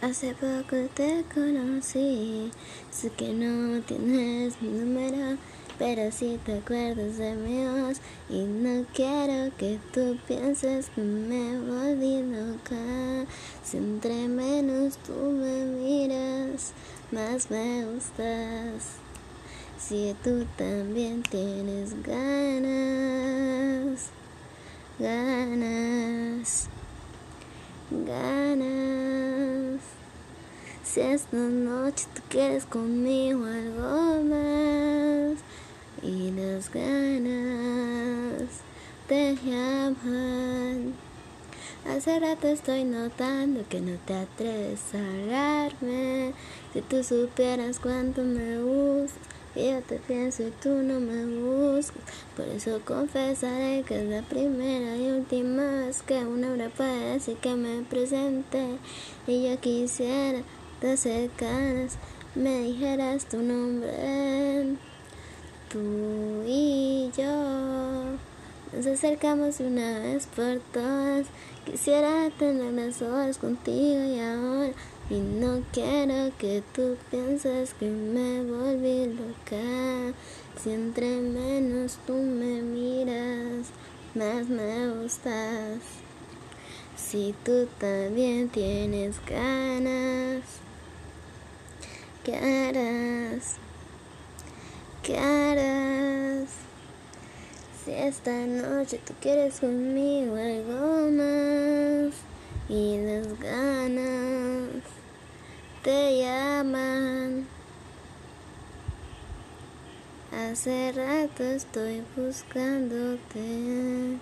Hace poco te conocí, sé que no tienes mi número, pero si te acuerdas de mi voz y no quiero que tú pienses que me volví loca. Si entre menos tú me miras, más me gustas. Si tú también tienes ganas, ganas, ganas. Si esta noche tú quieres conmigo algo más y las ganas te llaman. Hace rato estoy notando que no te atreves a hablarme. Si tú supieras cuánto me gustas, yo te pienso y tú no me buscas. Por eso confesaré que es la primera y última vez que una hora puede decir que me presente. Y yo quisiera te acercaras, me dijeras tu nombre. Tú y yo nos acercamos una vez por todas. Quisiera tener las horas contigo y ahora. Y no quiero que tú pienses que me volví loca. Si entre menos tú me miras, más me gustas. Si tú también tienes ganas, ¿Qué harás? Si esta noche tú quieres conmigo algo más y las ganas te llaman. Hace rato estoy buscándote.